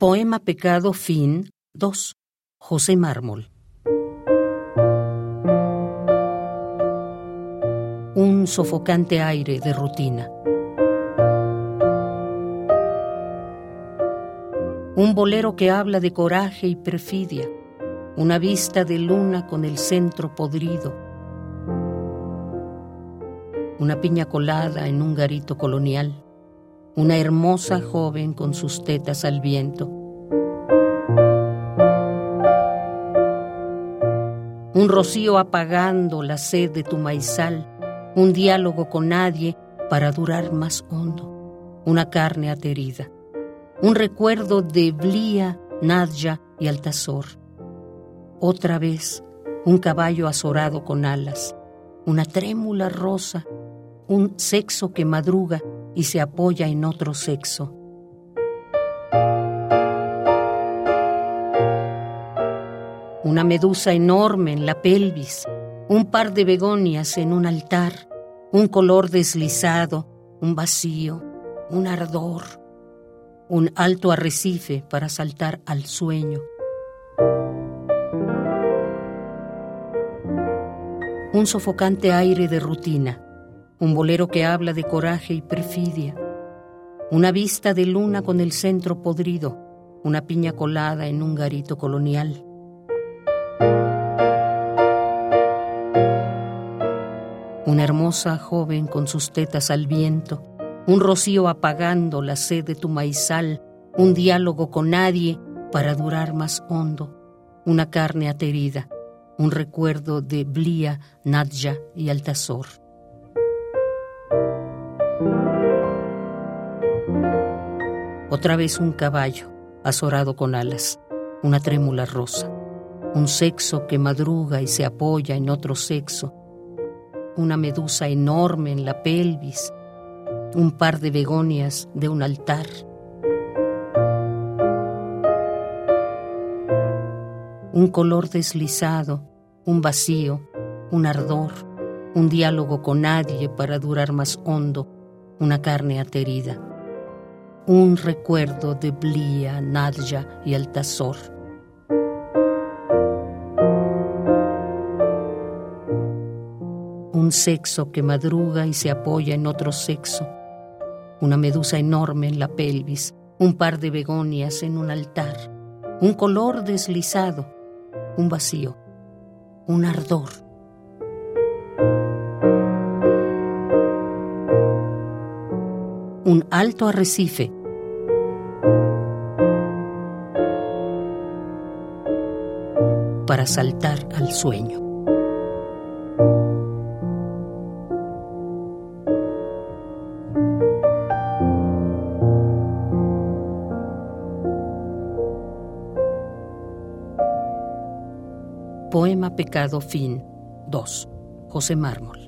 Poema Pecado Fin 2. José Mármol. Un sofocante aire de rutina. Un bolero que habla de coraje y perfidia. Una vista de luna con el centro podrido. Una piña colada en un garito colonial una hermosa joven con sus tetas al viento. Un rocío apagando la sed de tu maizal, un diálogo con nadie para durar más hondo, una carne aterida, un recuerdo de Blía, Nadja y Altazor. Otra vez, un caballo azorado con alas, una trémula rosa, un sexo que madruga y se apoya en otro sexo. Una medusa enorme en la pelvis, un par de begonias en un altar, un color deslizado, un vacío, un ardor, un alto arrecife para saltar al sueño. Un sofocante aire de rutina un bolero que habla de coraje y perfidia, una vista de luna con el centro podrido, una piña colada en un garito colonial. Una hermosa joven con sus tetas al viento, un rocío apagando la sed de tu maizal, un diálogo con nadie para durar más hondo, una carne aterida, un recuerdo de Blía, Nadja y Altazor. Otra vez un caballo, azorado con alas, una trémula rosa, un sexo que madruga y se apoya en otro sexo, una medusa enorme en la pelvis, un par de begonias de un altar. Un color deslizado, un vacío, un ardor, un diálogo con nadie para durar más hondo, una carne aterida un recuerdo de Blía, Nadja y Altazor. Un sexo que madruga y se apoya en otro sexo. Una medusa enorme en la pelvis, un par de begonias en un altar, un color deslizado, un vacío, un ardor. Un alto arrecife para saltar al sueño. Poema Pecado Fin 2. José Mármol.